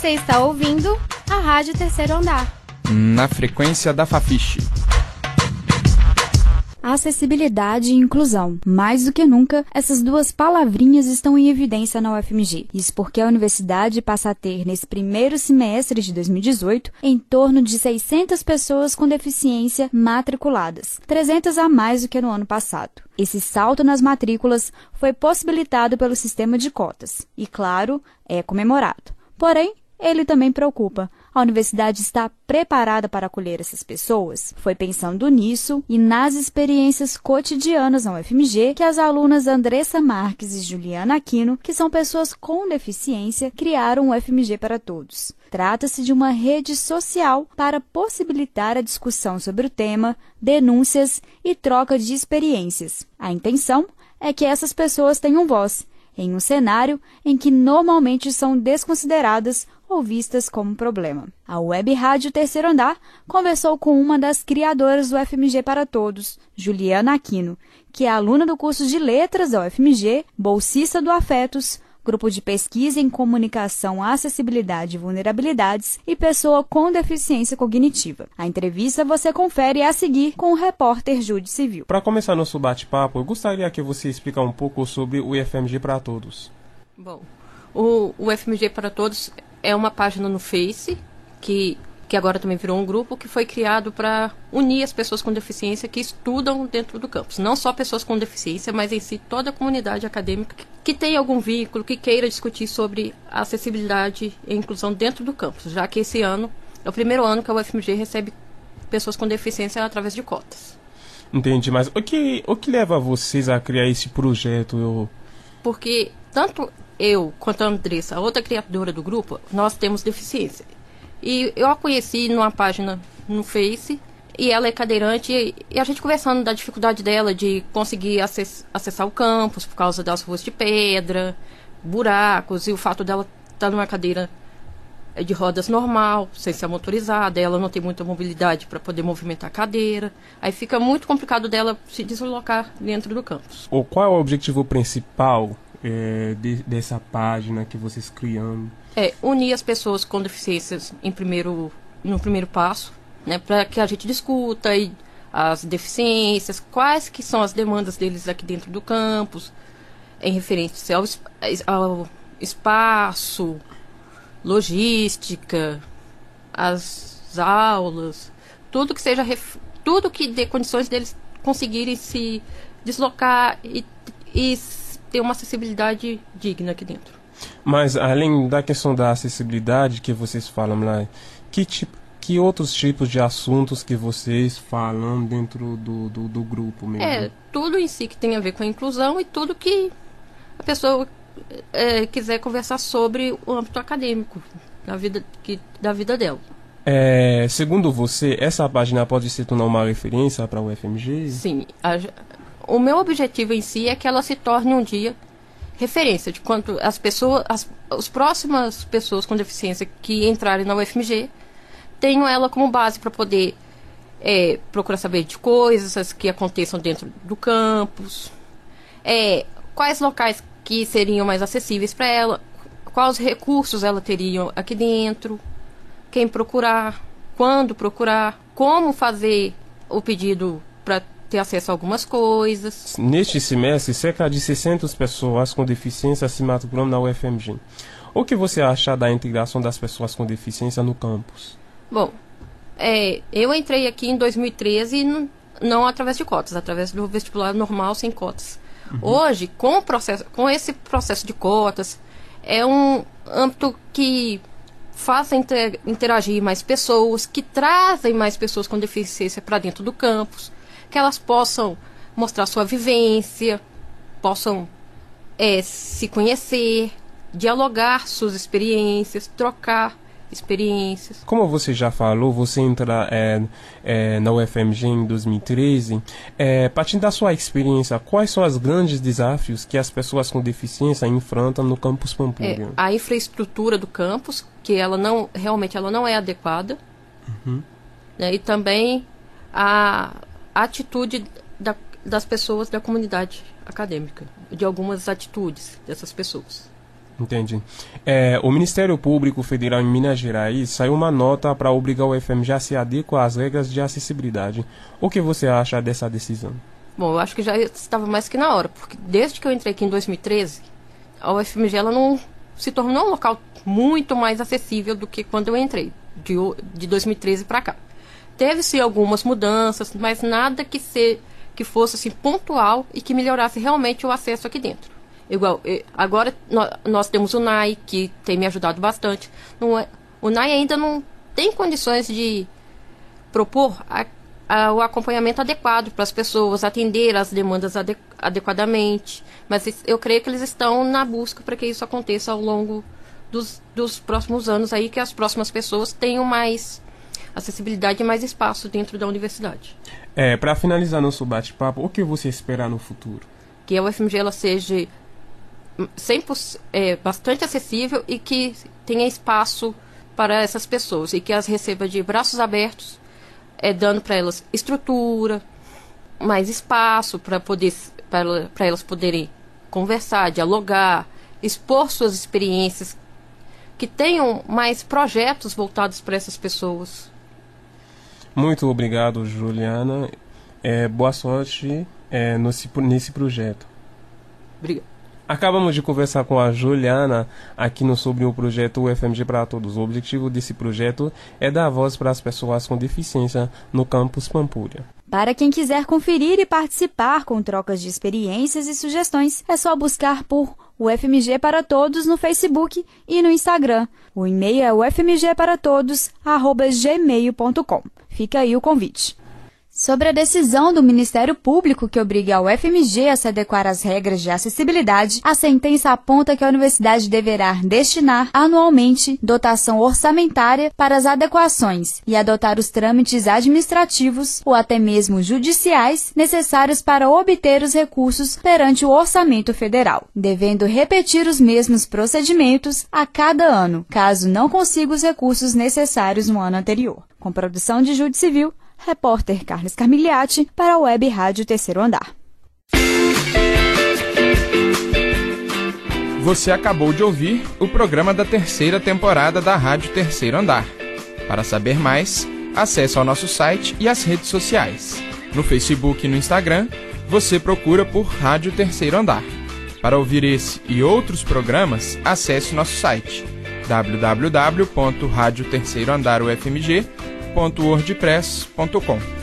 Você está ouvindo a Rádio Terceiro Andar. Na frequência da Fafiche. Acessibilidade e inclusão. Mais do que nunca, essas duas palavrinhas estão em evidência na UFMG. Isso porque a universidade passa a ter, nesse primeiro semestre de 2018, em torno de 600 pessoas com deficiência matriculadas, 300 a mais do que no ano passado. Esse salto nas matrículas foi possibilitado pelo sistema de cotas e, claro, é comemorado. Porém, ele também preocupa. A universidade está preparada para acolher essas pessoas? Foi pensando nisso e nas experiências cotidianas na UFMG que as alunas Andressa Marques e Juliana Aquino, que são pessoas com deficiência, criaram o UFMG para Todos. Trata-se de uma rede social para possibilitar a discussão sobre o tema, denúncias e troca de experiências. A intenção é que essas pessoas tenham voz em um cenário em que normalmente são desconsideradas ou vistas como problema. A Web Rádio Terceiro Andar conversou com uma das criadoras do FMG para Todos, Juliana Aquino, que é aluna do curso de Letras da UFMG, bolsista do Afetos, grupo de pesquisa em comunicação, acessibilidade e vulnerabilidades e pessoa com deficiência cognitiva. A entrevista você confere a seguir com o repórter Jude Civil. Para começar nosso bate-papo, eu gostaria que você explicar um pouco sobre o IFMG para Todos. Bom, o, o FMG para Todos é uma página no Face que que agora também virou um grupo que foi criado para unir as pessoas com deficiência que estudam dentro do campus. Não só pessoas com deficiência, mas em si toda a comunidade acadêmica que, que tem algum vínculo, que queira discutir sobre acessibilidade e inclusão dentro do campus, já que esse ano é o primeiro ano que a UFMG recebe pessoas com deficiência através de cotas. Entendi, mas o que, o que leva vocês a criar esse projeto? Porque tanto eu quanto a Andressa, a outra criadora do grupo, nós temos deficiência. E eu a conheci numa página no Face, e ela é cadeirante, e a gente conversando da dificuldade dela de conseguir acess acessar o campus por causa das ruas de pedra, buracos, e o fato dela estar tá numa cadeira de rodas normal, sem ser motorizada, ela não tem muita mobilidade para poder movimentar a cadeira. Aí fica muito complicado dela se deslocar dentro do campus. O qual é o objetivo principal é, de, dessa página que vocês criam? É, unir as pessoas com deficiências em primeiro, no primeiro passo, né, para que a gente discuta e as deficiências, quais que são as demandas deles aqui dentro do campus, em referência ao, ao espaço, logística, as aulas, tudo que seja tudo que dê condições deles conseguirem se deslocar e, e ter uma acessibilidade digna aqui dentro. Mas além da questão da acessibilidade que vocês falam lá, que tipo que outros tipos de assuntos que vocês falam dentro do, do, do, grupo mesmo? É, tudo em si que tem a ver com a inclusão e tudo que a pessoa é, quiser conversar sobre o âmbito acadêmico da vida, que, da vida dela. É, segundo você, essa página pode se tornar uma referência para o FMG? Sim. A, o meu objetivo em si é que ela se torne um dia referência de quanto as pessoas, as, as próximas pessoas com deficiência que entrarem na UFMG tenham ela como base para poder é, procurar saber de coisas que aconteçam dentro do campus, é, quais locais que seriam mais acessíveis para ela, quais recursos ela teria aqui dentro, quem procurar, quando procurar, como fazer o pedido ter acesso a algumas coisas. Neste semestre, cerca de 600 pessoas com deficiência se matriculam na UFMG. O que você acha da integração das pessoas com deficiência no campus? Bom, é, eu entrei aqui em 2013 não, não através de cotas, através do vestibular normal sem cotas. Uhum. Hoje, com, o processo, com esse processo de cotas, é um âmbito que faz inter, interagir mais pessoas, que trazem mais pessoas com deficiência para dentro do campus que elas possam mostrar sua vivência, possam é, se conhecer, dialogar suas experiências, trocar experiências. Como você já falou, você entra é, é, na UFMG em 2013. É, partindo da sua experiência, quais são os grandes desafios que as pessoas com deficiência enfrentam no campus Pampulha? É, a infraestrutura do campus, que ela não realmente ela não é adequada, uhum. né, e também a a atitude da, das pessoas da comunidade acadêmica, de algumas atitudes dessas pessoas. Entendi. É, o Ministério Público Federal em Minas Gerais saiu uma nota para obrigar o FMG a se adequar às regras de acessibilidade. O que você acha dessa decisão? Bom, eu acho que já estava mais que na hora, porque desde que eu entrei aqui em 2013, a UFMG ela não se tornou um local muito mais acessível do que quando eu entrei, de, de 2013 para cá. Teve-se algumas mudanças, mas nada que, se, que fosse assim, pontual e que melhorasse realmente o acesso aqui dentro. Igual, agora nós temos o NAI, que tem me ajudado bastante. É, o NAI ainda não tem condições de propor a, a, o acompanhamento adequado para as pessoas, atender as demandas ade, adequadamente. Mas eu creio que eles estão na busca para que isso aconteça ao longo dos, dos próximos anos aí, que as próximas pessoas tenham mais acessibilidade e mais espaço dentro da universidade. É, para finalizar nosso bate-papo, o que você espera no futuro? Que a UFMG ela seja 100%, é, bastante acessível e que tenha espaço para essas pessoas e que as receba de braços abertos, é, dando para elas estrutura, mais espaço para poder para elas poderem conversar, dialogar, expor suas experiências, que tenham mais projetos voltados para essas pessoas. Muito obrigado, Juliana. É, boa sorte é, nesse, nesse projeto. Obrigado. Acabamos de conversar com a Juliana aqui no sobre o projeto UFMG para Todos. O objetivo desse projeto é dar voz para as pessoas com deficiência no campus Pampulha. Para quem quiser conferir e participar com trocas de experiências e sugestões, é só buscar por UFMG para Todos no Facebook e no Instagram. O e-mail é ufmgparatodos@gmail.com. Fica aí o convite. Sobre a decisão do Ministério Público que obriga a UFMG a se adequar às regras de acessibilidade, a sentença aponta que a universidade deverá destinar anualmente dotação orçamentária para as adequações e adotar os trâmites administrativos ou até mesmo judiciais necessários para obter os recursos perante o orçamento federal, devendo repetir os mesmos procedimentos a cada ano, caso não consiga os recursos necessários no ano anterior. Com produção de Júdice Civil, repórter Carlos Carmigliati para a Web Rádio Terceiro Andar. Você acabou de ouvir o programa da terceira temporada da Rádio Terceiro Andar. Para saber mais, acesse ao nosso site e as redes sociais. No Facebook e no Instagram, você procura por Rádio Terceiro Andar. Para ouvir esse e outros programas, acesse nosso site www.radioterceiroandarufmg.com www.wordpress.com.